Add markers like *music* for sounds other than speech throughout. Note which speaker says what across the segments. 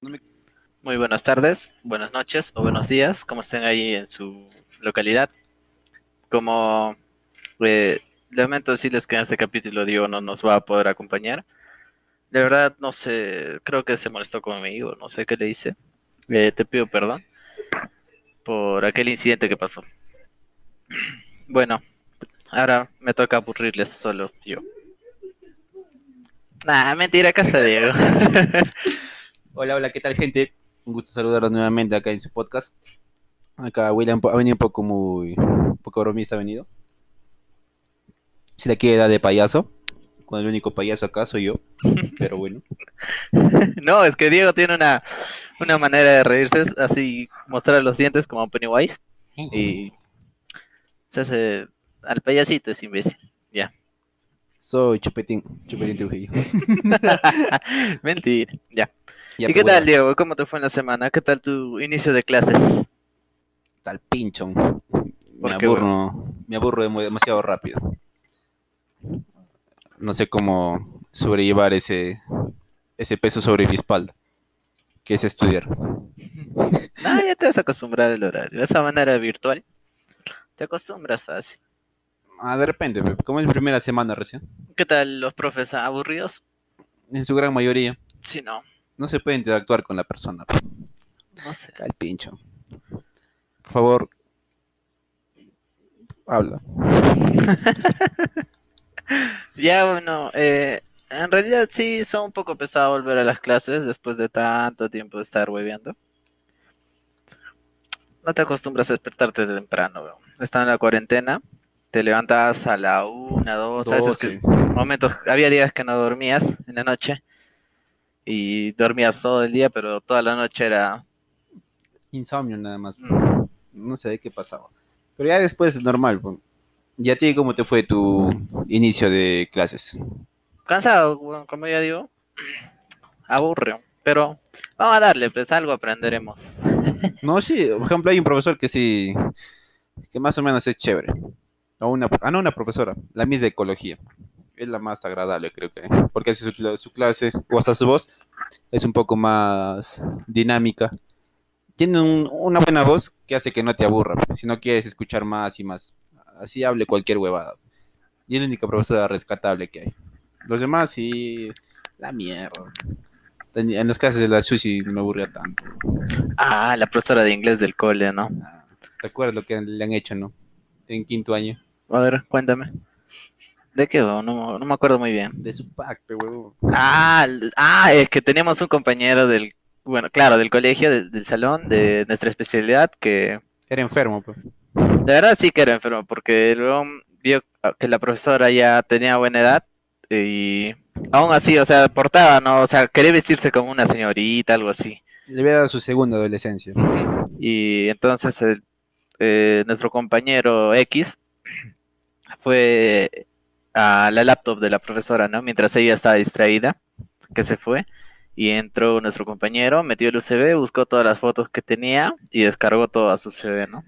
Speaker 1: Muy buenas tardes, buenas noches o buenos días, como estén ahí en su localidad. Como eh, lamento decirles que en este capítulo Diego no nos va a poder acompañar. De verdad, no sé, creo que se molestó conmigo, no sé qué le hice. Eh, te pido perdón por aquel incidente que pasó. *clears throat* Bueno, ahora me toca aburrirles solo yo. Nah, mentira, acá está Diego. *laughs*
Speaker 2: Hola, hola, ¿qué tal gente? Un gusto saludarlos nuevamente acá en su podcast. Acá William ha venido un poco muy, un poco bromista ha venido. Si la quiere dar de payaso, con el único payaso acá soy yo, pero bueno. *laughs*
Speaker 1: No, es que Diego tiene una, una manera de reírse, así, mostrar los dientes como Pennywise. Y se hace al payasito, es imbécil. Ya.
Speaker 2: Soy Chupetín, Chupetín Trujillo. *laughs*
Speaker 1: Mentira, ya.
Speaker 2: Ya,
Speaker 1: ¿Y qué
Speaker 2: pues,
Speaker 1: tal,
Speaker 2: bueno,
Speaker 1: Diego? ¿Cómo te fue en la semana? ¿Qué tal tu inicio de clases?
Speaker 2: Tal pincho. Me
Speaker 1: qué,
Speaker 2: aburro, me aburro demasiado rápido. No sé cómo sobrellevar ese, ese peso sobre mi espalda, que es estudiar.
Speaker 1: No, *laughs* ya te vas a acostumbrar al horario. De esa manera virtual, te acostumbras fácil.
Speaker 2: Ah, de repente, pe, como es mi primera semana recién,
Speaker 1: ¿Qué tal los profes aburridos?
Speaker 2: en su gran mayoría,
Speaker 1: Sí, no,
Speaker 2: no se puede interactuar con la persona. pe.
Speaker 1: no sé.
Speaker 2: Al pincho. Por favor, habla. *laughs*
Speaker 1: Ya, bueno, eh, en realidad sí son un poco pesado volver a las clases después de tanto tiempo de estar hueveando. No te acostumbras a despertarte temprano, weón. Estaba en la cuarentena, te levantabas a la una, dos, a veces que momentos, había días que no dormías en la noche y dormías todo el día, pero toda la noche era...
Speaker 2: Insomnio nada más.
Speaker 1: mm,
Speaker 2: No sé de qué pasaba. Pero ya después es normal. pues. ¿Y a ti cómo te fue tu inicio de clases?
Speaker 1: cansado, como ya digo, *clears throat* aburre, pero vamos a darle, pues algo aprenderemos. *laughs*
Speaker 2: No, sí, por ejemplo, hay un profesor que sí, que más o menos es chévere. O una, ah, no, una profesora, la Miss de Ecología. Es la más agradable, creo que. Porque su, su clase, o hasta su voz, es un poco más dinámica. Tiene un- una buena voz que hace que no te aburra, si no quieres escuchar más y más. Así hable cualquier huevada. Y es la única profesora rescatable que hay. Los demás sí, la mierda. En las clases de la Susi me aburría tanto.
Speaker 1: Ah, la profesora de inglés del cole, ¿no?
Speaker 2: Ah, ¿Te acuerdas lo que le han hecho, no? En quinto año.
Speaker 1: A ver, cuéntame. ¿De qué? No, no me acuerdo muy bien.
Speaker 2: De su pack, pe huevo.
Speaker 1: Ah, ah, es que teníamos un compañero del, bueno, claro, del colegio, del, del salón, de nuestra especialidad, que
Speaker 2: Era enfermo, pues.
Speaker 1: de verdad sí que era enfermo, porque luego vio que la profesora ya tenía buena edad y aún así, o sea, portaba, ¿no? O sea, quería vestirse como una señorita, algo así.
Speaker 2: Le había dado su segunda adolescencia.
Speaker 1: Y entonces el- eh, nuestro compañero X fue a la laptop de la profesora, ¿no? Mientras ella estaba distraída, que se fue. Y entró nuestro compañero, metió el USB, buscó todas las fotos que tenía y descargó todo a su CV, ¿no?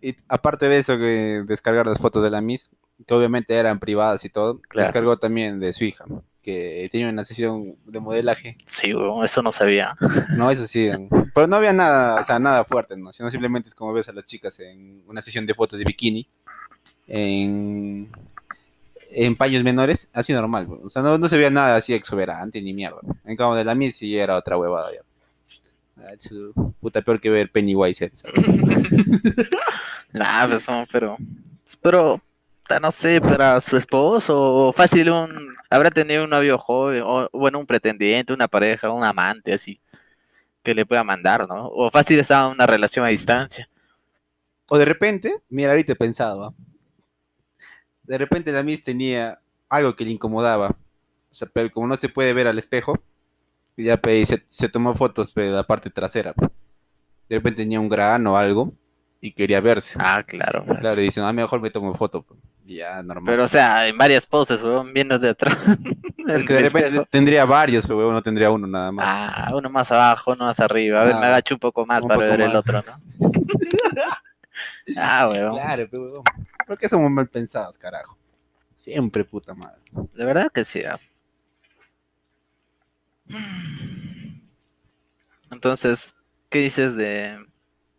Speaker 2: Y aparte de eso, que descargar las fotos de la Miss, que obviamente eran privadas y todo,
Speaker 1: Claro.
Speaker 2: descargó también de su hija, que tenía una sesión de modelaje.
Speaker 1: Sí, eso no sabía.
Speaker 2: No, eso sí. Pero no había nada, o sea, nada fuerte, ¿no? Sino simplemente es como ves a las chicas en una sesión de fotos de bikini, en, en paños menores, así normal. O sea, no, no se veía nada así exuberante ni mierda. En cambio de la Miss sí era otra huevada ya. Ah, Puta, peor que ver Pennywise. ¿sabes? *laughs*
Speaker 1: Ah, pues, no, pero, pero, no sé, para su esposo, o fácil un, habrá tenido un novio joven, o bueno, un pretendiente, una pareja, un amante, así, que le pueda mandar, ¿no? O fácil estaba una relación a distancia.
Speaker 2: O de repente, mira, ahorita he pensado, ¿ah? De repente la Miss tenía algo que le incomodaba, o sea, pero como no se puede ver al espejo, ya pe, se, se tomó fotos de la parte trasera. De repente tenía un grano o algo y quería verse.
Speaker 1: Ah, claro. pues.
Speaker 2: Claro, y dicen, ah, mejor me tomo foto. ya, normal.
Speaker 1: Pero, o sea, en varias poses, weón, viendo de atrás. *laughs*
Speaker 2: Es que de repente tendría varios, pero no tendría uno nada más.
Speaker 1: Ah, uno más abajo, uno más arriba. A ver,
Speaker 2: Ah,
Speaker 1: me agacho un poco más
Speaker 2: un
Speaker 1: para
Speaker 2: poco
Speaker 1: ver el otro, ¿no? *laughs* ah, weón.
Speaker 2: Claro, pero huevón. ¿Por qué somos mal pensados, carajo? Siempre puta madre.
Speaker 1: De verdad que sí. ah. Entonces, ¿qué dices de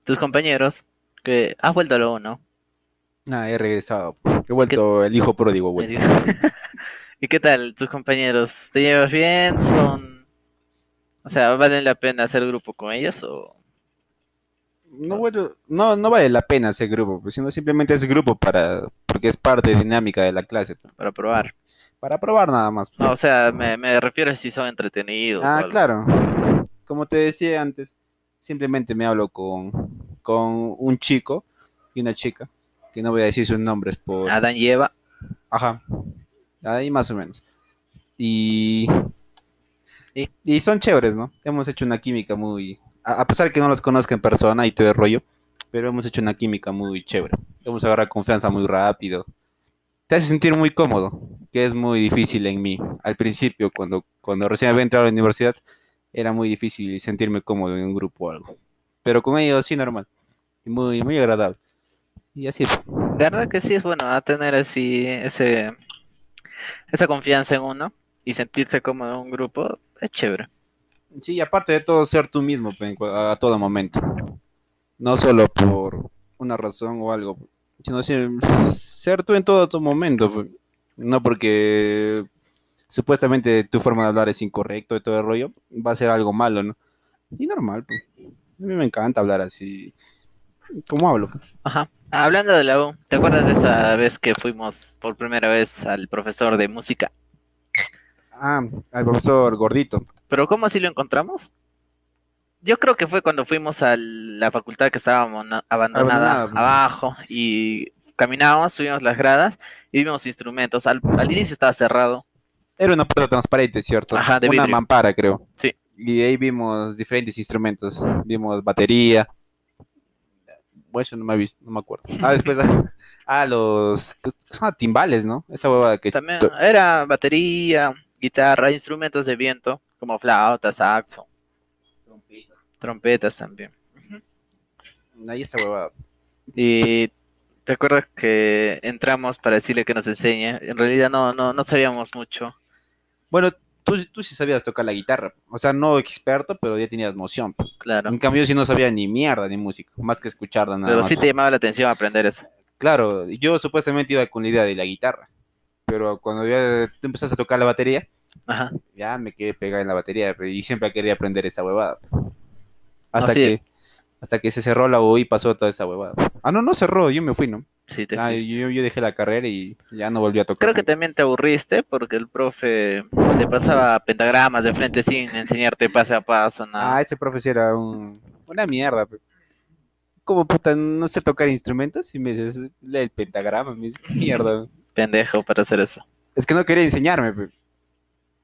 Speaker 1: tus compañeros? Que has vuelto a lo uno.
Speaker 2: Ah, he regresado. He vuelto el hijo pródigo, güey. *laughs*
Speaker 1: ¿Y qué tal tus compañeros? ¿Te llevas bien? ¿Son... O sea, ¿vale la pena hacer grupo con ellos o...?
Speaker 2: No, bueno, no, no vale la pena hacer grupo, pues, sino simplemente es grupo para, porque es parte dinámica de la clase. pues.
Speaker 1: Para probar.
Speaker 2: Para probar nada más. pues.
Speaker 1: No, o sea, me, me refiero a si son entretenidos.
Speaker 2: Ah, claro. Como te decía antes, simplemente me hablo con, con un chico y una chica, que no voy a decir sus nombres por...
Speaker 1: Adán y Eva.
Speaker 2: Ajá. Ahí más o menos. Y...
Speaker 1: ¿Y?
Speaker 2: Y son chéveres, ¿no? Hemos hecho una química muy... A, a pesar que no los conozca en persona y todo el rollo, pero hemos hecho una química muy chévere. Hemos agarrado confianza muy rápido. Te hace sentir muy cómodo, que es muy difícil en mí. Al principio, cuando, cuando recién había entrado a la universidad, era muy difícil sentirme cómodo en un grupo o algo. Pero con ellos sí, normal. Y muy, muy agradable. Y así.
Speaker 1: De verdad que sí es bueno a tener así ese esa confianza en uno y sentirse cómodo en un grupo. Es chévere.
Speaker 2: Sí, aparte de todo, ser tú mismo a, todo momento. No solo por una razón o algo, sino ser, tú en todo tu momento. No porque supuestamente tu forma de hablar es incorrecto y todo el rollo, va a ser algo malo, ¿no? Y normal, pe. A mí me encanta hablar así. ¿Cómo hablo?
Speaker 1: Ajá. Hablando de la U, ¿te acuerdas de esa vez que fuimos por primera vez al profesor de música?
Speaker 2: Ah, al profesor gordito.
Speaker 1: Pero ¿cómo así lo encontramos? Yo creo que fue cuando fuimos a la facultad que estaba abandonada
Speaker 2: Abandonada.
Speaker 1: abajo y caminábamos, subimos las gradas y vimos instrumentos. Al, al inicio estaba cerrado.
Speaker 2: Era una puerta transparente, ¿cierto?
Speaker 1: Ajá, de
Speaker 2: una
Speaker 1: vidrio.
Speaker 2: mampara, creo.
Speaker 1: Sí.
Speaker 2: Y ahí vimos diferentes instrumentos. Vimos batería. Bueno, eso no me he visto, no me acuerdo. Ah, después, *laughs* ah, los ¿qué son timbales, ¿no? Esa huevada que
Speaker 1: También era batería, guitarra, instrumentos de viento, como flauta, saxo, trompetas también.
Speaker 2: ahí esa huevada.
Speaker 1: Y te acuerdas que entramos para decirle que nos enseñe. En realidad no, no, no sabíamos mucho.
Speaker 2: Bueno, tú, tú sí sabías tocar la guitarra. O sea, no experto, pero ya tenías noción.
Speaker 1: Claro.
Speaker 2: En cambio, yo sí no sabía ni mierda de música, más que escucharla nada
Speaker 1: Pero
Speaker 2: más.
Speaker 1: sí te llamaba la atención aprender eso.
Speaker 2: Claro, yo supuestamente iba con la idea de la guitarra. Pero cuando ya tú empezaste a tocar la batería,
Speaker 1: Ajá.
Speaker 2: ya me quedé pegado en la batería y siempre quería aprender esa huevada. Hasta
Speaker 1: sí.
Speaker 2: que hasta que se cerró la U y pasó toda esa huevada. Ah, no, no cerró, yo me fui, ¿no?
Speaker 1: Sí, te
Speaker 2: Ah, yo, yo dejé la carrera y ya no volví a tocar.
Speaker 1: Creo que también te aburriste porque el profe te pasaba pentagramas de frente sin enseñarte paso a paso, nada.
Speaker 2: Ah, ese profesor era un... una mierda. Como puta, no sé tocar instrumentos y me dices, lee el pentagrama, me mierda.
Speaker 1: Pendejo para hacer eso.
Speaker 2: Es que no quería enseñarme.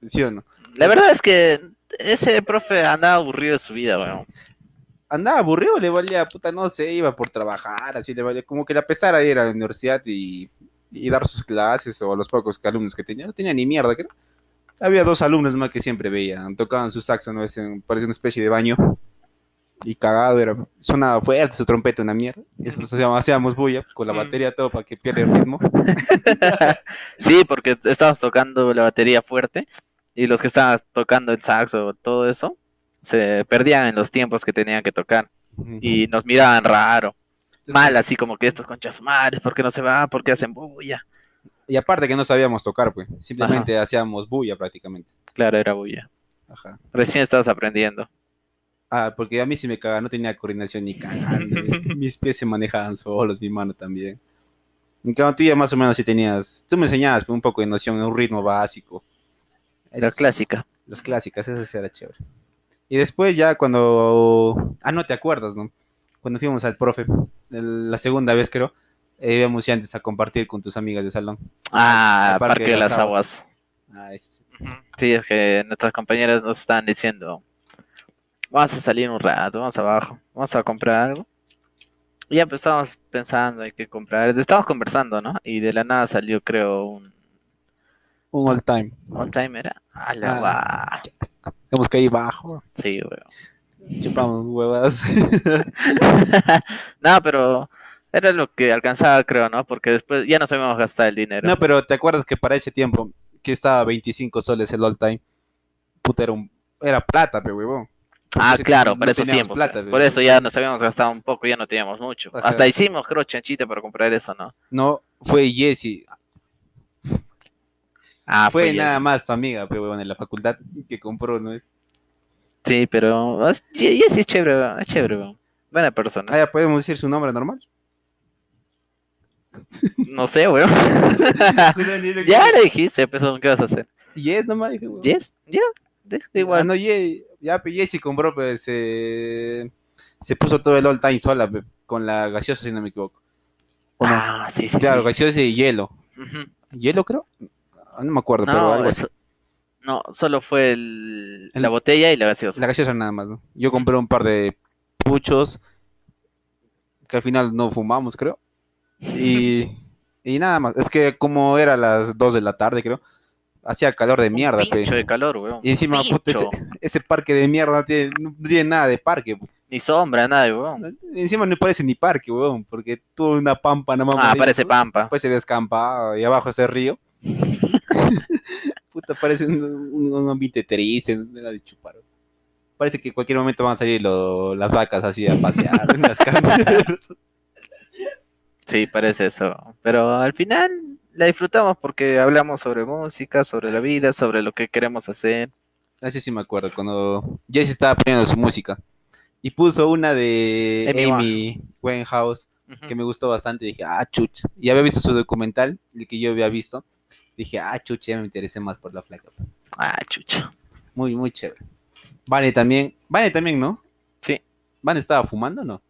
Speaker 2: ¿Sí o no?
Speaker 1: La verdad es que ese profe andaba aburrido de su vida, weón.
Speaker 2: andaba aburrido, le valía, puta, no sé, iba por trabajar, así le valía, como que la pesara ir a la universidad y, y dar sus clases o a los pocos alumnos que tenía, no tenía ni mierda, creo. Había dos alumnos más que siempre veían, tocaban su saxo, no es en- parecía una especie de baño, y cagado era, sonaba fuerte su trompeta, una mierda, y hacíamos, hacíamos bulla con la
Speaker 1: Mm.
Speaker 2: batería todo para que pierda el ritmo. *laughs*
Speaker 1: Sí, porque estábamos tocando la batería fuerte y los que estaban tocando el saxo, todo eso, se perdían en los tiempos que tenían que tocar y nos miraban raro,
Speaker 2: Entonces,
Speaker 1: mal, así como que estos conchas madres, ¿por qué no se van? ¿Por qué hacen bulla?
Speaker 2: Y aparte que no sabíamos tocar, pues, simplemente hacíamos bulla prácticamente.
Speaker 1: Claro, era bulla.
Speaker 2: Ajá.
Speaker 1: Recién estabas aprendiendo.
Speaker 2: Ah, porque a mí sí me cagaba, no tenía coordinación ni cagando. *laughs* Mis pies se manejaban solos, mi mano también. En cambio, tú ya más o menos sí tenías, tú me enseñabas un poco de noción, un ritmo básico.
Speaker 1: La
Speaker 2: Es-
Speaker 1: clásica.
Speaker 2: Las clásicas, eso sí era chévere. Y después ya cuando, ah, no te acuerdas, ¿no? Cuando fuimos al profe, el- la segunda vez creo, eh, íbamos ya antes a compartir con tus amigas de salón.
Speaker 1: Ah, Parque, de las Aguas.
Speaker 2: Ah. Sí,
Speaker 1: es que nuestras compañeras nos estaban diciendo, vamos a salir un rato, vamos abajo, vamos a comprar algo. Y ya pues estábamos pensando hay que comprar, estábamos conversando, ¿no? Y de la nada salió creo un
Speaker 2: Un all time.
Speaker 1: all time era. A la
Speaker 2: Ah. Hemos caído bajo,
Speaker 1: Sí, weón.
Speaker 2: chupamos huevas. *laughs*
Speaker 1: no, pero era lo que alcanzaba, creo, ¿no? Porque después ya no sabíamos gastar el dinero.
Speaker 2: No, pero ¿te acuerdas que para ese tiempo, que estaba a 25 soles el all time, puta, era, un, era plata, pe huevón.
Speaker 1: Ah, claro,
Speaker 2: no
Speaker 1: para esos tiempos.
Speaker 2: plata.
Speaker 1: Por eso ya nos habíamos gastado un poco, ya no teníamos mucho.
Speaker 2: Ajá.
Speaker 1: Hasta hicimos, creo, chanchita para comprar eso, ¿no?
Speaker 2: No, fue Jessy.
Speaker 1: Ah,
Speaker 2: fue
Speaker 1: fue
Speaker 2: nada
Speaker 1: Yes.
Speaker 2: más tu amiga, pero bueno, en la facultad que compró, ¿no es?
Speaker 1: Sí, pero es- Ye- Jessy es chévere, weón, es chévere. Buena persona.
Speaker 2: Ah, ya podemos decir su nombre normal. *laughs*
Speaker 1: No sé, weón. *laughs* ya le dijiste, pues, ¿qué vas a hacer?
Speaker 2: Yes, nomás dije, weón.
Speaker 1: ¿Yes? Ya, deja
Speaker 2: Ah,
Speaker 1: igual.
Speaker 2: no, Ye- ya, pues Jessy compró, pues se, se puso todo el all time sola, con la gaseosa, si no me equivoco. ¿O no?
Speaker 1: Ah, sí, sí,
Speaker 2: claro,
Speaker 1: sí.
Speaker 2: gaseosa y hielo. ¿Hielo, creo? Ah, No me acuerdo, pero algo así.
Speaker 1: no, solo fue el-
Speaker 2: El-
Speaker 1: la botella y la gaseosa.
Speaker 2: La gaseosa nada más, ¿no? Yo compré un par de puchos que al final no fumamos, creo. Y, *laughs* y nada más. Es que como era las 2 de la tarde, creo, hacía calor de
Speaker 1: Un
Speaker 2: mierda, pe.
Speaker 1: pincho de calor, weón.
Speaker 2: Y encima,
Speaker 1: Un
Speaker 2: puta, ese, parque de mierda no tiene, no tiene nada de parque.
Speaker 1: Ni sombra, nada, weón.
Speaker 2: Encima no parece ni parque, weón, porque tuvo una pampa nada más.
Speaker 1: Ah, parece pampa.
Speaker 2: Pues se descampa y abajo ese río. *laughs* *laughs* Puta, parece un, un- un ambiente triste, era de chupar. Parece que en cualquier momento van a salir lo- las vacas así a pasear en las carreteras. *laughs*
Speaker 1: Sí, parece eso. Pero al final la disfrutamos porque hablamos sobre música, sobre la vida, sobre lo que queremos hacer.
Speaker 2: Así sí me acuerdo, cuando Jesse estaba poniendo su música. Y puso una de
Speaker 1: Amy
Speaker 2: Winehouse,
Speaker 1: Ujú.
Speaker 2: que me gustó bastante. Dije, ah, chuch. Y había visto su documental, el que yo había visto. Dije, ah, chuch, ya me interesé más por la flaca.
Speaker 1: Ah, chucha.
Speaker 2: Muy, muy chévere. Vane también. Vane también, ¿no?
Speaker 1: Sí.
Speaker 2: Vane estaba fumando, o ¿no?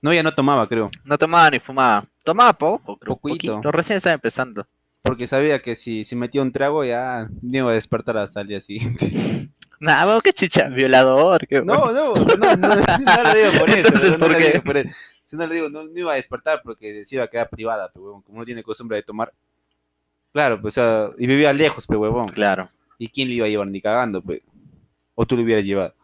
Speaker 2: No, ya no tomaba, creo.
Speaker 1: No tomaba ni fumaba. Tomaba poco, creo.
Speaker 2: Poquito.
Speaker 1: Poquito. Recién estaba empezando.
Speaker 2: Porque sabía que si, si metía un trago ya no iba a despertar hasta el día siguiente. *laughs*
Speaker 1: Weón, qué chucha. Violador. Qué
Speaker 2: No, no, no, no, no lo digo por eso. *laughs*
Speaker 1: Entonces,
Speaker 2: no
Speaker 1: ¿por
Speaker 2: lo
Speaker 1: qué?
Speaker 2: digo por eso. Si no le digo, no, no iba a despertar porque se iba a quedar privada, pero huevón, como no tiene costumbre de tomar. Claro, pues, o sea, y vivía lejos, pero huevón.
Speaker 1: Claro.
Speaker 2: ¿Y quién le iba a llevar ni cagando, pues? O tú lo hubieras llevado.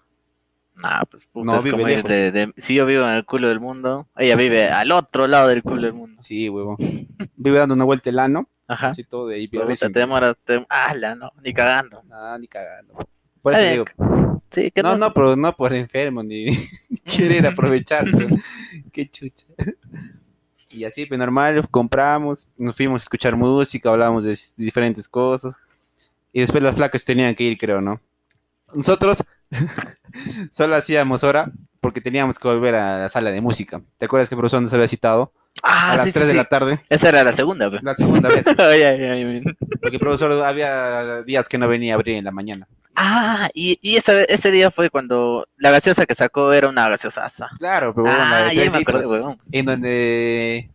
Speaker 1: Nah, pues puta,
Speaker 2: No,
Speaker 1: es como ir de, de- Si yo vivo en el culo del mundo, ella vive *laughs* al otro lado del culo del mundo.
Speaker 2: Sí, huevón. Vive dando una vuelta el ano,
Speaker 1: Ajá.
Speaker 2: así todo de ahí. Piolísimo.
Speaker 1: te demora. Te... ¡Hala, no! Ni cagando.
Speaker 2: No, ni cagando. Por eso digo,
Speaker 1: Sí, que
Speaker 2: no, no, pero no por enfermo, ni, *laughs* ni querer aprovechar. *laughs* pero Qué chucha. Y así, pues normal, compramos, nos fuimos a escuchar música, hablábamos de, diferentes cosas. Y después las flacas tenían que ir, creo, ¿no? Nosotros *laughs* solo hacíamos hora porque teníamos que volver a la sala de música. ¿Te acuerdas que el profesor nos había citado?
Speaker 1: Ah,
Speaker 2: a las
Speaker 1: sí,
Speaker 2: 3
Speaker 1: sí,
Speaker 2: de la tarde,
Speaker 1: Esa era la segunda, pe.
Speaker 2: la segunda vez. *laughs*
Speaker 1: Ay, ay, ay.
Speaker 2: Porque el profesor había días que no venía a abrir en la mañana.
Speaker 1: Ah, y, y ese, ese día fue cuando la gaseosa que sacó era una gaseosaza.
Speaker 2: Claro, pero bueno,
Speaker 1: Ah, ya me
Speaker 2: litros.
Speaker 1: weón.
Speaker 2: en donde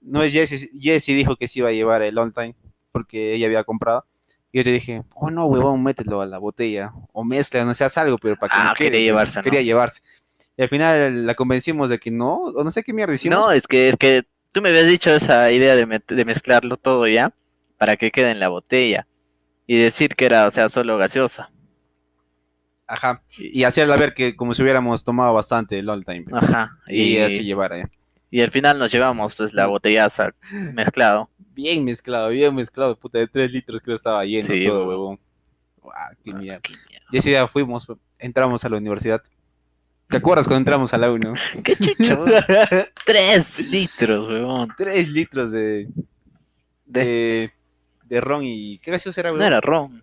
Speaker 2: no es Jessie, Jessie dijo que se iba a llevar el on time porque ella había comprado. Y yo le dije, oh no, huevón, mételo a la botella o mezcla, no seas algo, pero para que
Speaker 1: Ah,
Speaker 2: nos quede,
Speaker 1: quería llevarse, ¿no?
Speaker 2: Quería llevarse. Y al final la convencimos de que no, o no sé qué mierda hicimos.
Speaker 1: No, es que, es que tú me habías dicho esa idea de mezclarlo todo ya para que quede en la botella y decir que era, o sea, solo gaseosa.
Speaker 2: Ajá. Y hacerla ver que como si hubiéramos tomado bastante el on time.
Speaker 1: Ajá.
Speaker 2: Y,
Speaker 1: Y,
Speaker 2: así llevara. ¿eh?
Speaker 1: y al final nos llevamos pues la botellaza mezclado.
Speaker 2: Bien mezclado, bien mezclado. Puta, de 3 litros creo estaba lleno
Speaker 1: Sí,
Speaker 2: todo,
Speaker 1: huevón.
Speaker 2: huevón. Guau, qué
Speaker 1: Ah,
Speaker 2: mierda. Y ese día fuimos, entramos a la universidad. ¿Te acuerdas cuando entramos a la U, no? *laughs*
Speaker 1: Qué chucho. *laughs* Tres litros, weón.
Speaker 2: 3 litros de, de, de ron y... ¿Qué gaseoso era,
Speaker 1: No
Speaker 2: weón?
Speaker 1: era ron,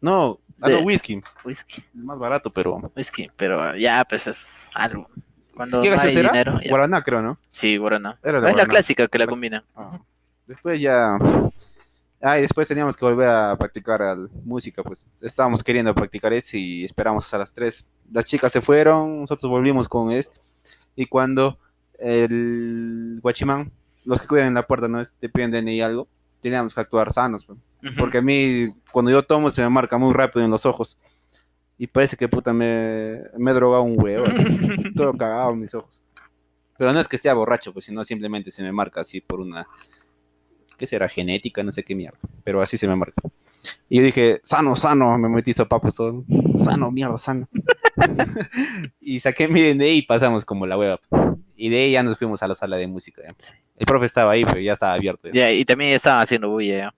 Speaker 2: No, ah,
Speaker 1: De-
Speaker 2: no, whisky.
Speaker 1: whisky,
Speaker 2: más barato, pero...
Speaker 1: whisky, pero ya pues es algo. Cuando
Speaker 2: ¿Qué
Speaker 1: no hay
Speaker 2: gaseoso era?
Speaker 1: dinero, ya.
Speaker 2: Guaraná, creo, ¿no?
Speaker 1: Sí, guaraná.
Speaker 2: Era
Speaker 1: Es la clásica que la combina.
Speaker 2: Ah. Después ya... Ah, y después teníamos que volver a practicar al- música, pues. Estábamos queriendo practicar eso y esperamos hasta las 3. Las chicas se fueron, nosotros volvimos con es Y cuando el guachimán, los que cuidan en la puerta, ¿no? Es- Te piden DNI algo, teníamos que actuar sanos. Porque a mí, cuando yo tomo, se me marca muy rápido en los ojos. Y parece que puta me, me he drogado un huevo. así, *laughs* todo cagado en mis ojos. Pero no es que esté borracho, pues, sino simplemente se me marca así por una. ¿Qué será? Genética, no sé qué mierda. Pero así se me marca. Y yo dije, sano, sano, me metí sopapos todo. Sano, mierda, sano. *laughs* y saqué mi DNI y pasamos como la hueva. Y de ahí ya nos fuimos a la sala de música. ya. El profe estaba ahí, pero ya estaba abierto. ya.
Speaker 1: Ya, y también estaban haciendo bulla ya.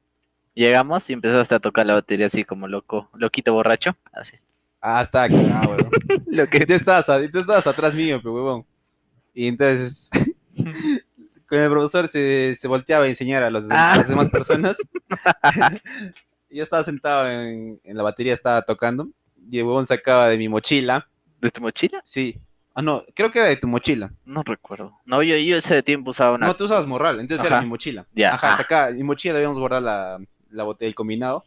Speaker 1: Llegamos y empezaste a tocar la batería así como loco, loquito borracho. Así.
Speaker 2: Ah, estaba cagado, weón. *laughs*
Speaker 1: Lo que...
Speaker 2: tú estabas, tú estabas atrás mío, pe, huevón. Y entonces, *laughs* con el profesor se, se volteaba a enseñar a, los- a
Speaker 1: Ah.
Speaker 2: las demás personas. Yo estaba sentado en, en la batería, estaba tocando. Y el huevón sacaba de mi mochila.
Speaker 1: ¿De tu mochila?
Speaker 2: Sí. Ah, no, creo que era de tu mochila.
Speaker 1: No recuerdo. No, yo, yo ese tiempo usaba una...
Speaker 2: No, tú usabas morral, entonces
Speaker 1: Ajá.
Speaker 2: era mi mochila.
Speaker 1: Ya.
Speaker 2: Ajá, sacaba, mi mochila habíamos guardado la, la botella del combinado.